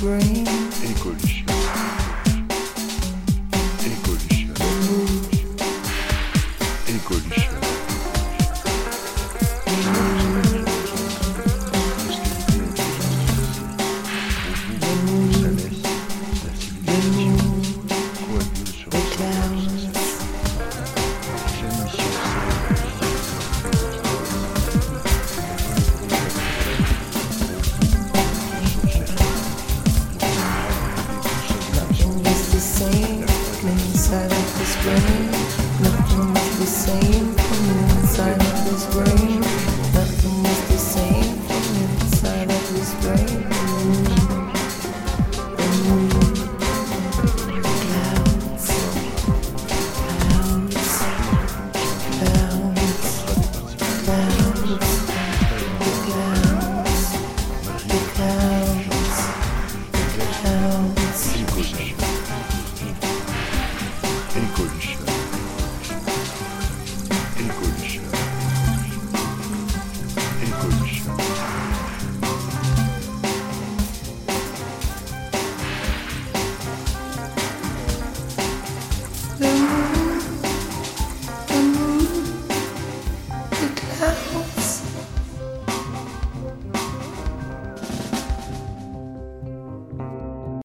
brain. inside of brain. Nothing is the same inside of brain. Nothing is the same inside of brain. Clouds, clouds, clouds, clouds.